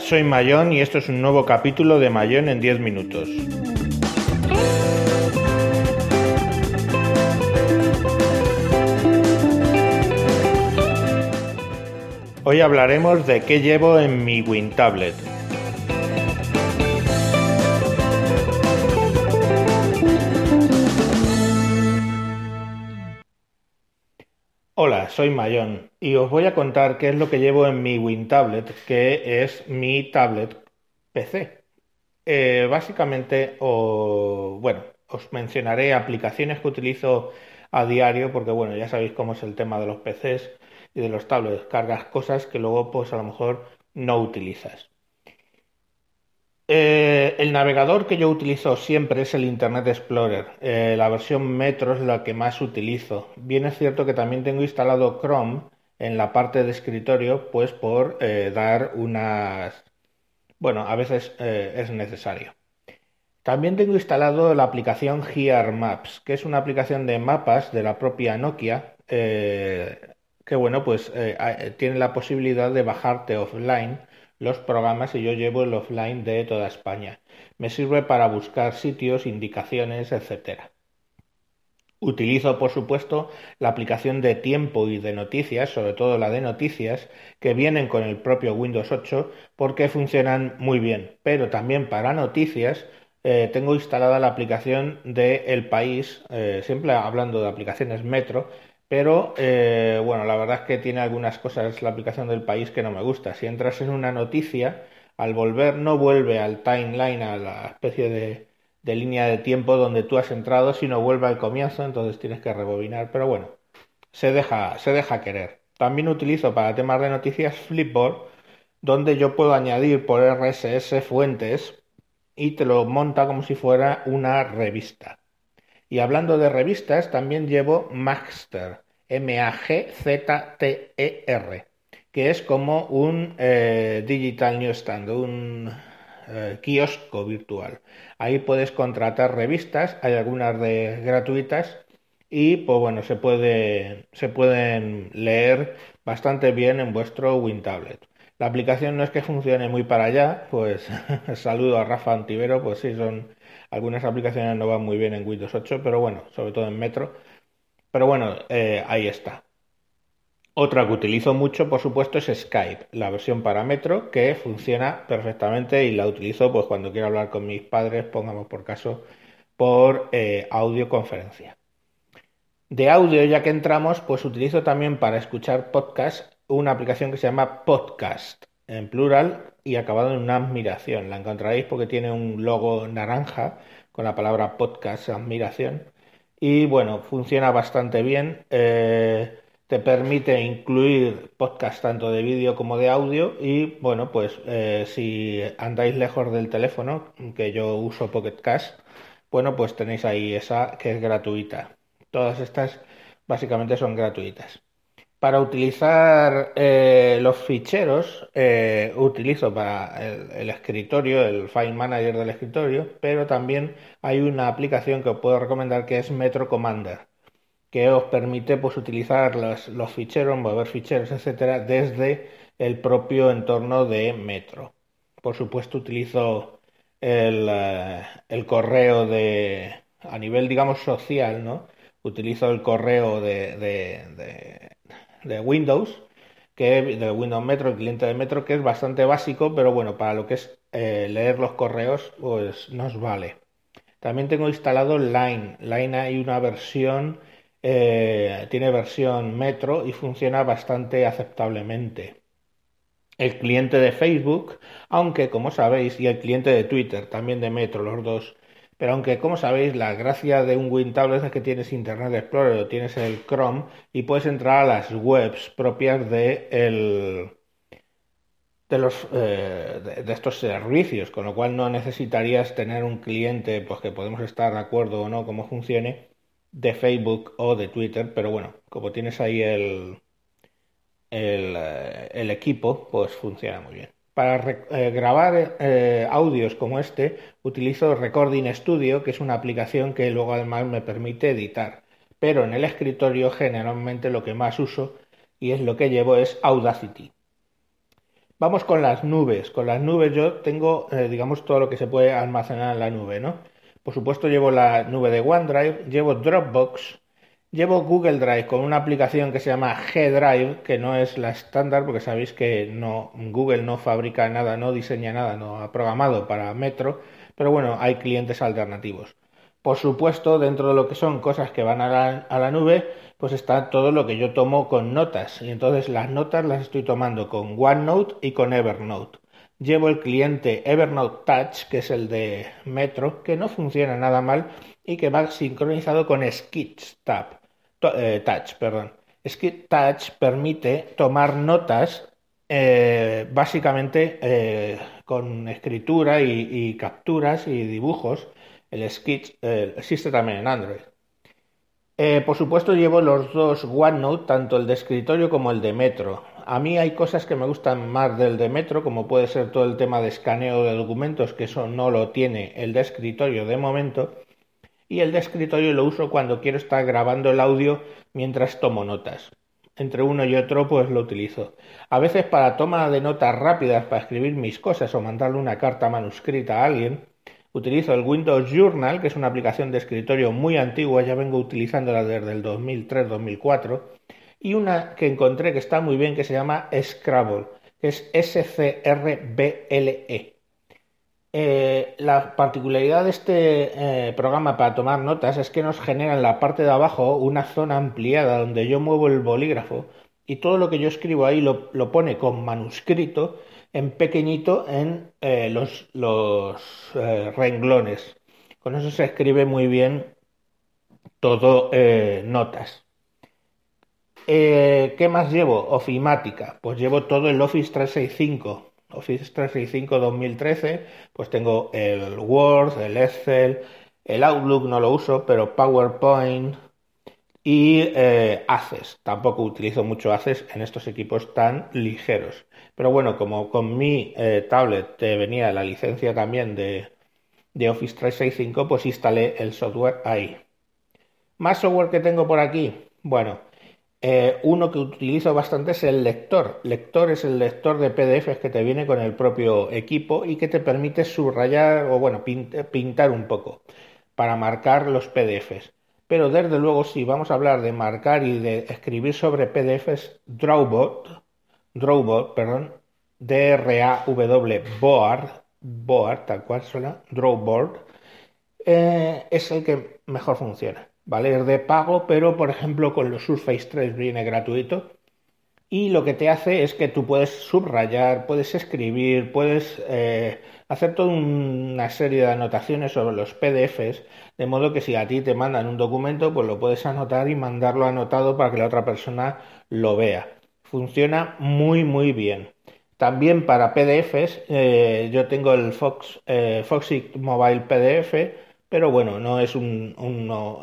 Soy Mayón y esto es un nuevo capítulo de Mayón en 10 minutos. Hoy hablaremos de qué llevo en mi WinTablet. Soy Mayón y os voy a contar qué es lo que llevo en mi WinTablet, que es mi tablet PC. Eh, básicamente, bueno, os mencionaré aplicaciones que utilizo a diario, porque bueno, ya sabéis cómo es el tema de los PCs y de los tablets, cargas cosas que luego pues a lo mejor no utilizas. Eh, el navegador que yo utilizo siempre es el Internet Explorer. Eh, la versión Metro es la que más utilizo. Bien es cierto que también tengo instalado Chrome en la parte de escritorio, pues por eh, dar unas... Bueno, a veces es necesario. También tengo instalado la aplicación Gear Maps, que es una aplicación de mapas de la propia Nokia, que bueno, pues tiene la posibilidad de bajarte offline los programas y yo llevo el offline de toda España. Me sirve para buscar sitios, indicaciones, etc. Utilizo, por supuesto, la aplicación de tiempo y de noticias, sobre todo la de noticias, que vienen con el propio Windows 8 porque funcionan muy bien. Pero también para noticias eh, tengo instalada la aplicación de El País, eh, siempre hablando de aplicaciones Metro, pero eh, bueno, la verdad es que tiene algunas cosas la aplicación del país que no me gusta. Si entras en una noticia, al volver no vuelve al timeline, a la especie de, línea de tiempo donde tú has entrado, sino vuelve al comienzo, entonces tienes que rebobinar. Pero bueno, se deja, se deja querer. También utilizo para temas de noticias Flipboard, donde yo puedo añadir por RSS fuentes y te lo monta como si fuera una revista. Y hablando de revistas, también llevo Magster, M-A-G-Z-T-E-R, que es como un eh, digital newsstand, un eh, kiosco virtual. Ahí puedes contratar revistas, hay algunas de gratuitas y pues bueno, se, puede, se pueden leer bastante bien en vuestro WinTablet. La aplicación no es que funcione muy para allá, pues saludo a Rafa Antivero, pues sí, son algunas aplicaciones no van muy bien en Windows 8, pero bueno, sobre todo en Metro. Pero bueno, eh, ahí está. Otra que utilizo mucho, por supuesto, es Skype, la versión para Metro, que funciona perfectamente y la utilizo pues cuando quiero hablar con mis padres, pongamos por caso, por eh, audioconferencia. De audio, ya que entramos, pues utilizo también para escuchar podcast una aplicación que se llama Podcast, en plural y acabado en una admiración. La encontraréis porque tiene un logo naranja con la palabra podcast, admiración. Y bueno, funciona bastante bien. Eh, te permite incluir podcast tanto de vídeo como de audio y bueno, pues eh, si andáis lejos del teléfono, que yo uso Pocket Cast, bueno, pues tenéis ahí esa que es gratuita. Todas estas básicamente son gratuitas. Para utilizar eh, los ficheros, eh, utilizo para el, escritorio, el File Manager del escritorio, pero también hay una aplicación que os puedo recomendar que es Metro Commander, que os permite pues, utilizar los, los ficheros, mover ficheros, etcétera, desde el propio entorno de Metro. Por supuesto, utilizo el, eh, el correo de a nivel, digamos, social, ¿no? Utilizo el correo de, Windows, que de Windows Metro, el cliente de Metro, que es bastante básico, pero bueno, para lo que es eh, leer los correos, pues nos vale. También tengo instalado Line. Line hay una versión, eh, tiene versión Metro y funciona bastante aceptablemente. El cliente de Facebook, aunque como sabéis, y el cliente de Twitter, también de Metro, los dos pero aunque, como sabéis, la gracia de un WinTablet es que tienes Internet Explorer o tienes el Chrome y puedes entrar a las webs propias de, de, los, eh, de, estos servicios, con lo cual no necesitarías tener un cliente, pues que podemos estar de acuerdo o no cómo funcione, de Facebook o de Twitter, pero bueno, como tienes ahí el, el, eh, el equipo, pues funciona muy bien. Para eh, grabar eh, audios como este utilizo Recording Studio, que es una aplicación que luego además me permite editar. Pero en el escritorio generalmente lo que más uso y es lo que llevo es Audacity. Vamos con las nubes. Con las nubes yo tengo, eh, digamos, todo lo que se puede almacenar en la nube, ¿no? Por supuesto llevo la nube de OneDrive, llevo Dropbox, llevo Google Drive con una aplicación que se llama G-Drive, que no es la estándar porque sabéis que no, Google no fabrica nada, no diseña nada, no ha programado para Metro, pero bueno, hay clientes alternativos. Por supuesto, dentro de lo que son cosas que van a la, a la nube, pues está todo lo que yo tomo con notas. Y entonces las notas las estoy tomando con OneNote y con Evernote. Llevo el cliente Evernote Touch, que es el de Metro, que no funciona nada mal y que va sincronizado con Tab, eh, Touch. Perdón. Sketch Touch permite tomar notas eh, básicamente eh, con escritura y, capturas y dibujos. El Sketch existe también en Android. Por supuesto llevo los dos OneNote, tanto el de escritorio como el de Metro. A mí hay cosas que me gustan más del de Metro, como puede ser todo el tema de escaneo de documentos, que eso no lo tiene el de escritorio de momento. Y el de escritorio lo uso cuando quiero estar grabando el audio mientras tomo notas. Entre uno y otro pues lo utilizo. A veces para toma de notas rápidas, para escribir mis cosas o mandarle una carta manuscrita a alguien, Utilizo el Windows Journal, que es una aplicación de escritorio muy antigua, ya vengo utilizándola desde el 2003-2004, y una que encontré que está muy bien, que se llama Scrabble, que es S-C-R-B-L-E. Eh, la particularidad de este eh, programa para tomar notas es que nos genera en la parte de abajo una zona ampliada donde yo muevo el bolígrafo y todo lo que yo escribo ahí lo pone con manuscrito en pequeñito en eh, los, renglones. Con eso se escribe muy bien todo eh. ¿Qué más llevo? Ofimática. Pues llevo todo el Office 365. Office 365 2013, pues tengo el Word, el Excel, el Outlook no lo uso, pero PowerPoint, y eh, Access. Tampoco utilizo mucho Access en estos equipos tan ligeros. Pero bueno, como con mi eh, tablet venía la licencia también de, de Office 365, pues instalé el software ahí. Más software que tengo por aquí. Bueno, eh, uno que utilizo bastante es el lector. Lector es el lector de PDFs que te viene con el propio equipo y que te permite subrayar o bueno, pintar un poco para marcar los PDFs. Pero desde luego, si vamos a hablar de marcar y de escribir sobre PDFs, Drawbot, Drawbot, perdón, D-R-A-W, Board, Board, tal cual suena, Drawboard, eh, es el que mejor funciona. ¿Vale? Es de pago, pero por ejemplo con los Surface 3 viene gratuito. Y lo que te hace es que tú puedes subrayar, puedes escribir, puedes eh, hacer toda una serie de anotaciones sobre los PDFs, de modo que si a ti te mandan un documento, pues lo puedes anotar y mandarlo anotado para que la otra persona lo vea. Funciona muy muy bien. También para PDFs, eh, yo tengo el Fox, eh, Mobile PDF, pero bueno, no es un,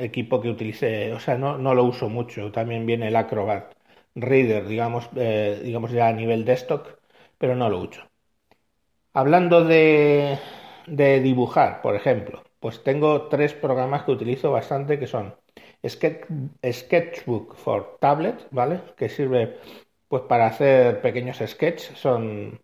equipo que utilice, o sea, no, no, lo uso mucho. También viene el Acrobat Reader, digamos, eh, digamos ya a nivel desktop, pero no lo uso. Hablando de, dibujar, por ejemplo, pues tengo tres programas que utilizo bastante que son Sketchbook for Tablet, ¿vale? Que sirve pues para hacer pequeños sketches, son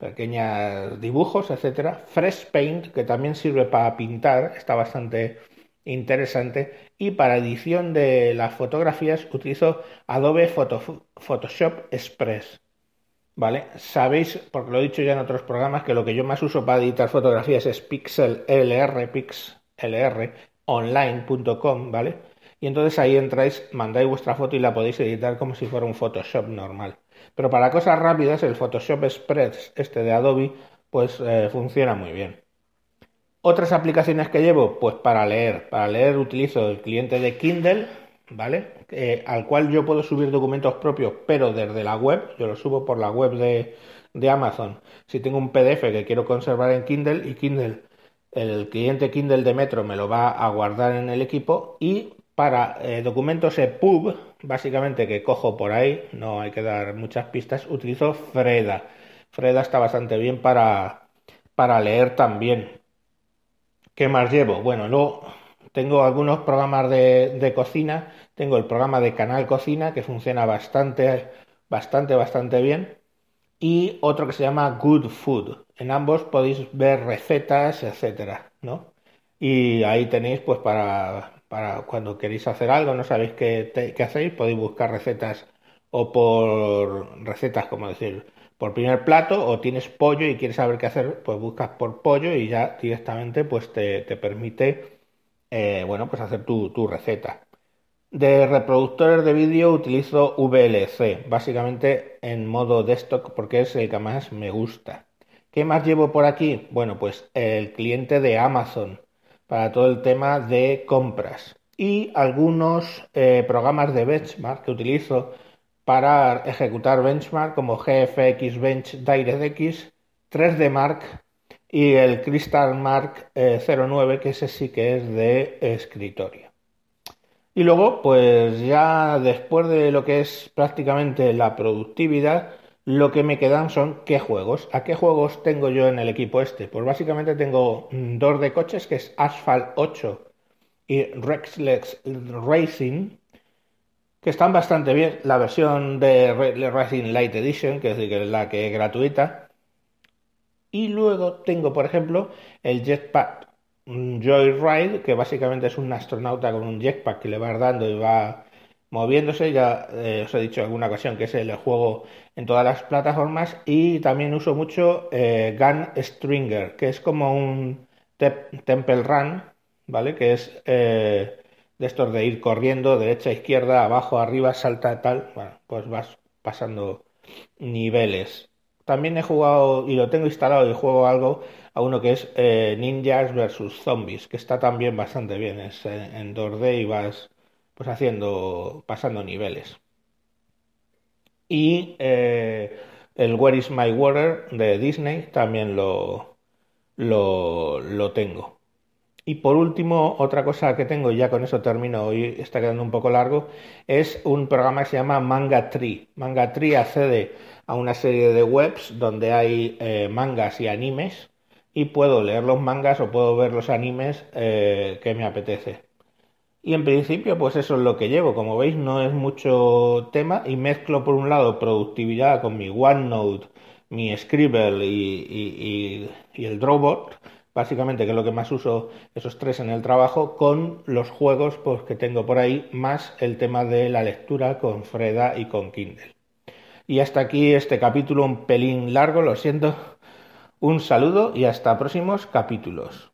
pequeños dibujos, etcétera. Fresh Paint, que también sirve para pintar, está bastante interesante. Y para edición de las fotografías utilizo Adobe Photoshop Express. ¿Vale? Sabéis, porque lo he dicho ya en otros programas, que lo que yo más uso para editar fotografías es PixelLR, pixlronline.com, ¿vale? Y entonces ahí entráis, mandáis vuestra foto y la podéis editar como si fuera un Photoshop normal. Pero para cosas rápidas, el Photoshop Express, este de Adobe, pues eh, funciona muy bien. Otras aplicaciones que llevo, pues para leer. Para leer utilizo el cliente de Kindle, ¿vale? Eh, al cual yo puedo subir documentos propios, pero desde la web, yo lo subo por la web de, Amazon. Si tengo un PDF que quiero conservar en Kindle y Kindle, el cliente Kindle de Metro me lo va a guardar en el equipo y para eh, documentos EPUB, básicamente que cojo por ahí, no hay que dar muchas pistas, utilizo Freda. Freda está bastante bien para, para leer también. ¿Qué más llevo? Bueno, no tengo algunos programas de, cocina. Tengo el programa de Canal Cocina que funciona bastante, bastante, bastante bien. y otro que se llama Good Food. En ambos podéis ver recetas, etcétera, ¿no? Y ahí tenéis, pues, para, para cuando queréis hacer algo, no sabéis qué, qué hacéis, podéis buscar recetas o por recetas, como decir, por primer plato, o tienes pollo y quieres saber qué hacer, pues buscas por pollo y ya directamente, pues, te, te permite, eh, bueno, pues hacer tu, tu receta. De reproductores de vídeo utilizo VLC, básicamente en modo desktop porque es el que más me gusta. ¿Qué más llevo por aquí? Bueno, pues el cliente de Amazon para todo el tema de compras y algunos eh, programas de benchmark que utilizo para ejecutar benchmark como GFX Bench DirectX, 3D Mark y el Crystal Mark 09 eh, que ese sí que es de escritorio. Y luego, pues ya después de lo que es prácticamente la productividad, lo que me quedan son qué juegos. ¿A qué juegos tengo yo en el equipo este? Pues básicamente tengo mm, dos de coches, que es Asphalt 8 y Rexlex Racing, que están bastante bien. La versión de Racing Light Edition, que es la que es gratuita. Y luego tengo, por ejemplo, el Jetpack Joyride, que básicamente es un astronauta con un jetpack que le va dando y va moviéndose. Ya eh, os he dicho en alguna ocasión que es el juego en todas las plataformas. Y también uso mucho eh, Gun Stringer, que es como un Temple Run, ¿vale? Que es eh, de estos de ir corriendo derecha, izquierda, abajo, arriba, salta, tal. Bueno, pues vas pasando niveles. También he jugado y lo tengo instalado y juego algo a uno que es Ninjas vs Zombies, que está también bastante bien. Es eh, en 2D y vas pues haciendo, pasando niveles. Y eh, el Where is My Water de Disney también lo, lo, lo tengo. Y por último, otra cosa que tengo, ya con eso termino, hoy está quedando un poco largo, es un programa que se llama Manga Tree. Manga Tree accede a una serie de webs donde hay mangas y animes y puedo leer los mangas o puedo ver los animes eh, que me apetece. Y en principio, pues eso es lo que llevo. Como veis, no es mucho tema y mezclo por un lado productividad con mi OneNote, mi Scribble y, el Drawbot, básicamente que es lo que más uso esos tres en el trabajo, con los juegos pues, que tengo por ahí, más el tema de la lectura con Freda y con Kindle. Y hasta aquí este capítulo un pelín largo, lo siento, un saludo y hasta próximos capítulos.